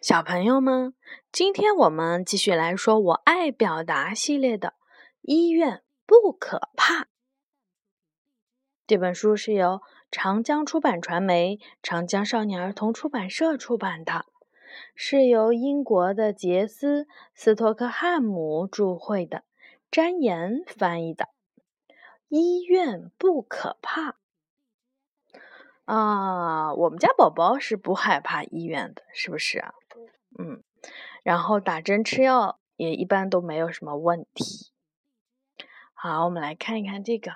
小朋友们，今天我们继续来说“我爱表达”系列的《医院不可怕》。这本书是由长江出版传媒、长江少年儿童出版社出版的，是由英国的杰斯·斯托克汉姆著绘的，詹岩翻译的。医院不可怕啊！我们家宝宝是不害怕医院的，是不是啊？嗯，然后打针吃药也一般都没有什么问题。好，我们来看一看这个。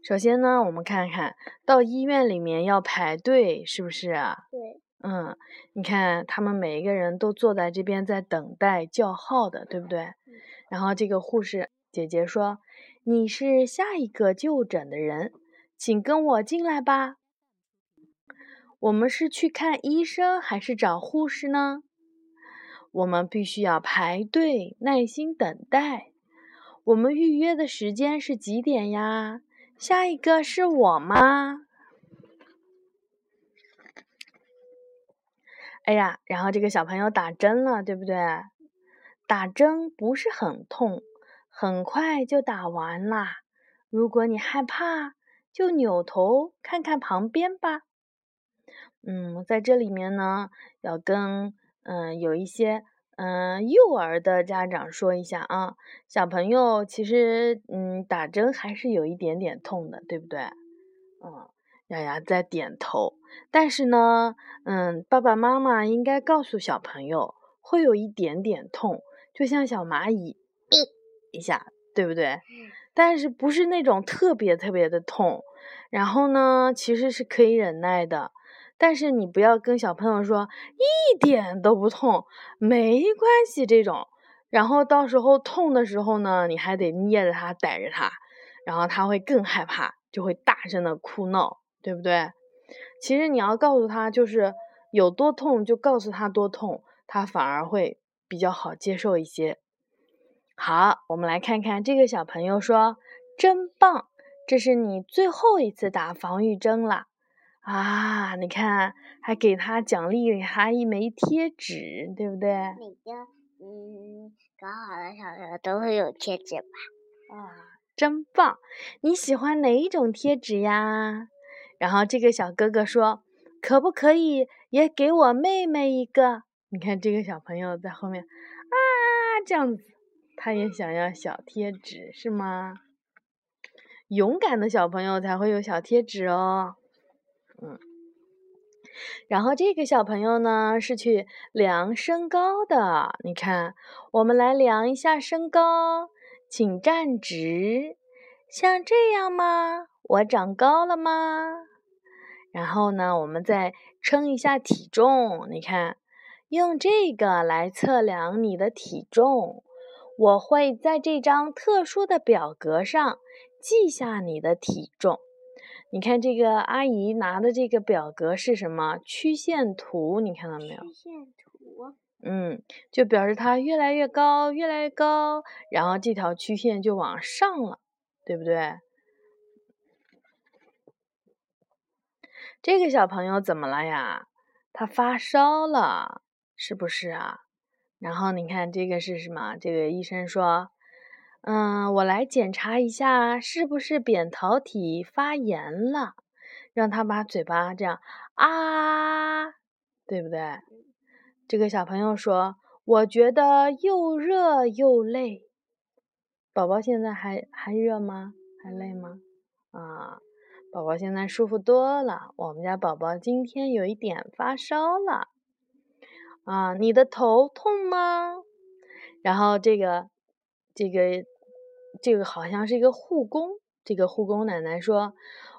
首先呢，我们看看到医院里面要排队，是不是啊？对。嗯，你看他们每一个人都坐在这边在等待叫号的，对不对？然后这个护士姐姐说。你是下一个就诊的人，请跟我进来吧。我们是去看医生还是找护士呢？我们必须要排队，耐心等待。我们预约的时间是几点呀？下一个是我吗？哎呀，然后这个小朋友打针了，对不对？打针不是很痛。很快就打完啦。如果你害怕，就扭头看看旁边吧。嗯，在这里面呢，要跟嗯有一些嗯幼儿的家长说一下啊，小朋友其实嗯打针还是有一点点痛的，对不对？嗯，丫丫在点头。但是呢，嗯，爸爸妈妈应该告诉小朋友，会有一点点痛，就像小蚂蚁。一下，对不对？但是不是那种特别特别的痛，然后呢，其实是可以忍耐的。但是你不要跟小朋友说一点都不痛，没关系这种。然后到时候痛的时候呢，你还得捏着他，逮着他，然后他会更害怕，就会大声的哭闹，对不对？其实你要告诉他，就是有多痛就告诉他多痛，他反而会比较好接受一些。好，我们来看看这个小朋友说：“真棒，这是你最后一次打防御针了啊！你看，还给他奖励给他一枚贴纸，对不对？每个嗯搞好的小朋友都会有贴纸吧？啊，真棒！你喜欢哪一种贴纸呀？然后这个小哥哥说：可不可以也给我妹妹一个？你看这个小朋友在后面啊，这样子。”他也想要小贴纸，是吗？勇敢的小朋友才会有小贴纸哦。嗯，然后这个小朋友呢是去量身高的。你看，我们来量一下身高，请站直，像这样吗？我长高了吗？然后呢，我们再称一下体重。你看，用这个来测量你的体重。我会在这张特殊的表格上记下你的体重。你看，这个阿姨拿的这个表格是什么？曲线图，你看到没有？曲线图。嗯，就表示它越来越高，越来越高，然后这条曲线就往上了，对不对？这个小朋友怎么了呀？他发烧了，是不是啊？然后你看这个是什么？这个医生说：“嗯，我来检查一下，是不是扁桃体发炎了？让他把嘴巴这样啊，对不对？”这个小朋友说：“我觉得又热又累。”宝宝现在还还热吗？还累吗？啊，宝宝现在舒服多了。我们家宝宝今天有一点发烧了。啊，你的头痛吗？然后这个，这个，这个好像是一个护工。这个护工奶奶说：“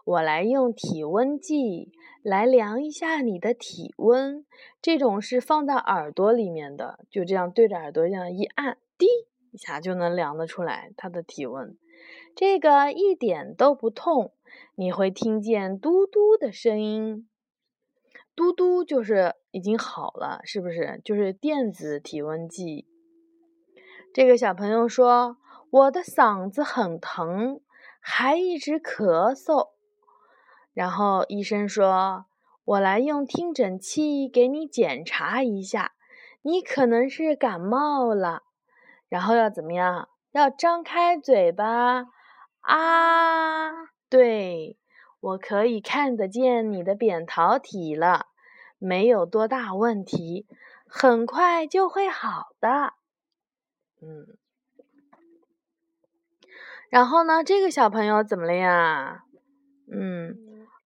我来用体温计来量一下你的体温。这种是放在耳朵里面的，就这样对着耳朵这样一按，滴一下就能量得出来他的体温。这个一点都不痛，你会听见嘟嘟的声音。”嘟嘟就是已经好了，是不是？就是电子体温计。这个小朋友说：“我的嗓子很疼，还一直咳嗽。”然后医生说：“我来用听诊器给你检查一下，你可能是感冒了。然后要怎么样？要张开嘴巴啊！对，我可以看得见你的扁桃体了，没有多大问题，很快就会好的。嗯，然后呢？这个小朋友怎么了呀？嗯，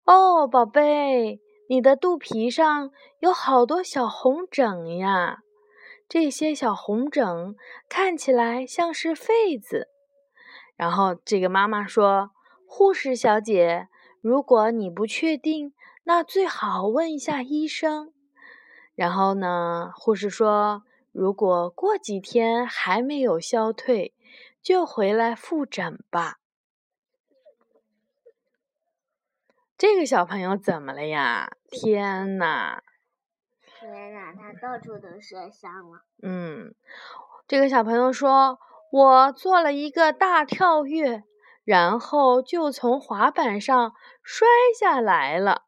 哦，宝贝。你的肚皮上有好多小红疹呀，这些小红疹看起来像是痱子。然后这个妈妈说：“护士小姐，如果你不确定，那最好问一下医生。”然后呢，护士说：“如果过几天还没有消退，就回来复诊吧。”这个小朋友怎么了呀？天呐！天呐，他到处都摔伤了。嗯，这个小朋友说：“我做了一个大跳跃，然后就从滑板上摔下来了。”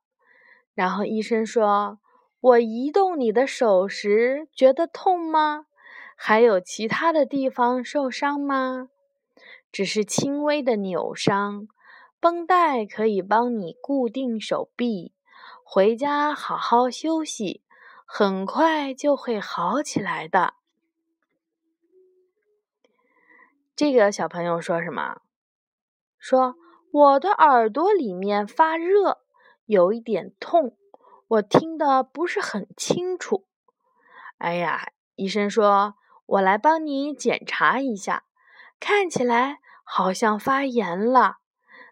然后医生说：“我移动你的手时觉得痛吗？还有其他的地方受伤吗？只是轻微的扭伤。”绷带可以帮你固定手臂，回家好好休息，很快就会好起来的。这个小朋友说什么？说我的耳朵里面发热，有一点痛，我听的不是很清楚。哎呀，医生说，我来帮你检查一下，看起来好像发炎了。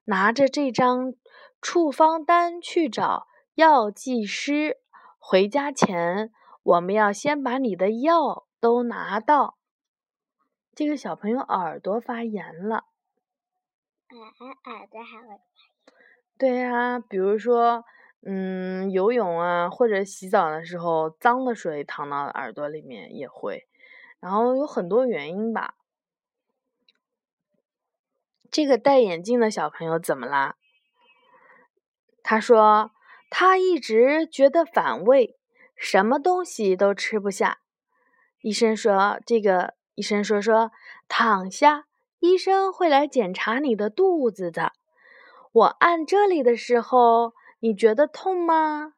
拿着这张处方单去找药剂师。回家前，我们要先把你的药都拿到。这个小朋友耳朵发炎了。耳耳朵还会对呀，比如说，嗯，游泳啊，或者洗澡的时候，脏的水淌到耳朵里面也会。然后有很多原因吧。这个戴眼镜的小朋友怎么啦？他说他一直觉得反胃，什么东西都吃不下。医生说：“这个医生说说躺下，医生会来检查你的肚子的。我按这里的时候，你觉得痛吗？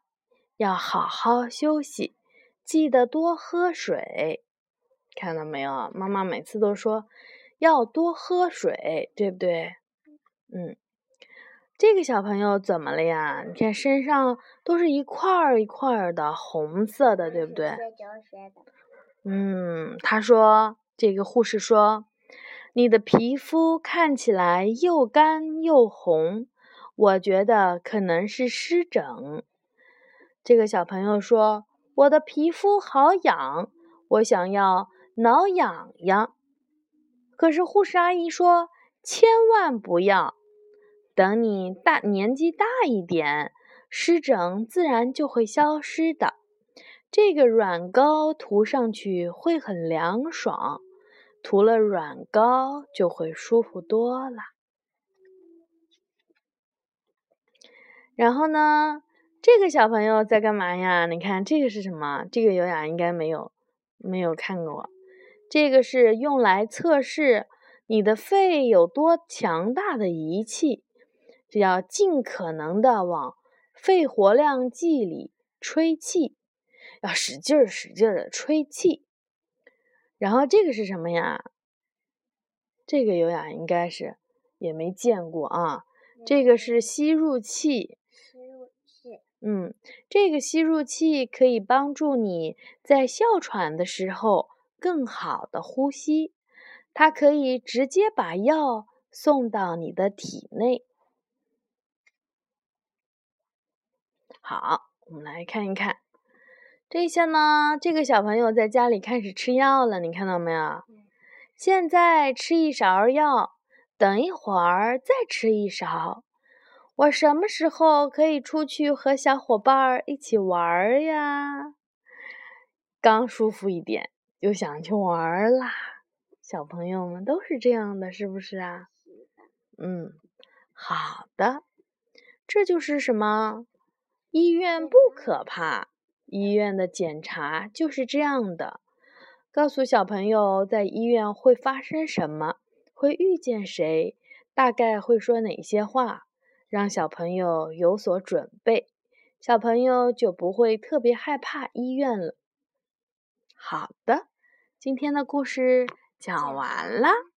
要好好休息，记得多喝水。看到没有？妈妈每次都说。”要多喝水，对不对？嗯，这个小朋友怎么了呀？你看身上都是一块儿一块儿的红色的，对不对？嗯，他说，这个护士说，你的皮肤看起来又干又红，我觉得可能是湿疹。这个小朋友说，我的皮肤好痒，我想要挠痒痒。可是护士阿姨说：“千万不要，等你大年纪大一点，湿疹自然就会消失的。这个软膏涂上去会很凉爽，涂了软膏就会舒服多了。”然后呢，这个小朋友在干嘛呀？你看这个是什么？这个优雅应该没有没有看过。这个是用来测试你的肺有多强大的仪器，这要尽可能的往肺活量计里吹气，要使劲儿使劲儿的吹气。然后这个是什么呀？这个有氧应该是也没见过啊。这个是吸入器。吸入器。嗯，这个吸入器可以帮助你在哮喘的时候。更好的呼吸，它可以直接把药送到你的体内。好，我们来看一看这下呢。这个小朋友在家里开始吃药了，你看到没有？现在吃一勺药，等一会儿再吃一勺。我什么时候可以出去和小伙伴一起玩呀？刚舒服一点。又想去玩啦，小朋友们都是这样的，是不是啊？嗯，好的，这就是什么医院不可怕，医院的检查就是这样的。告诉小朋友在医院会发生什么，会遇见谁，大概会说哪些话，让小朋友有所准备，小朋友就不会特别害怕医院了。好的，今天的故事讲完了。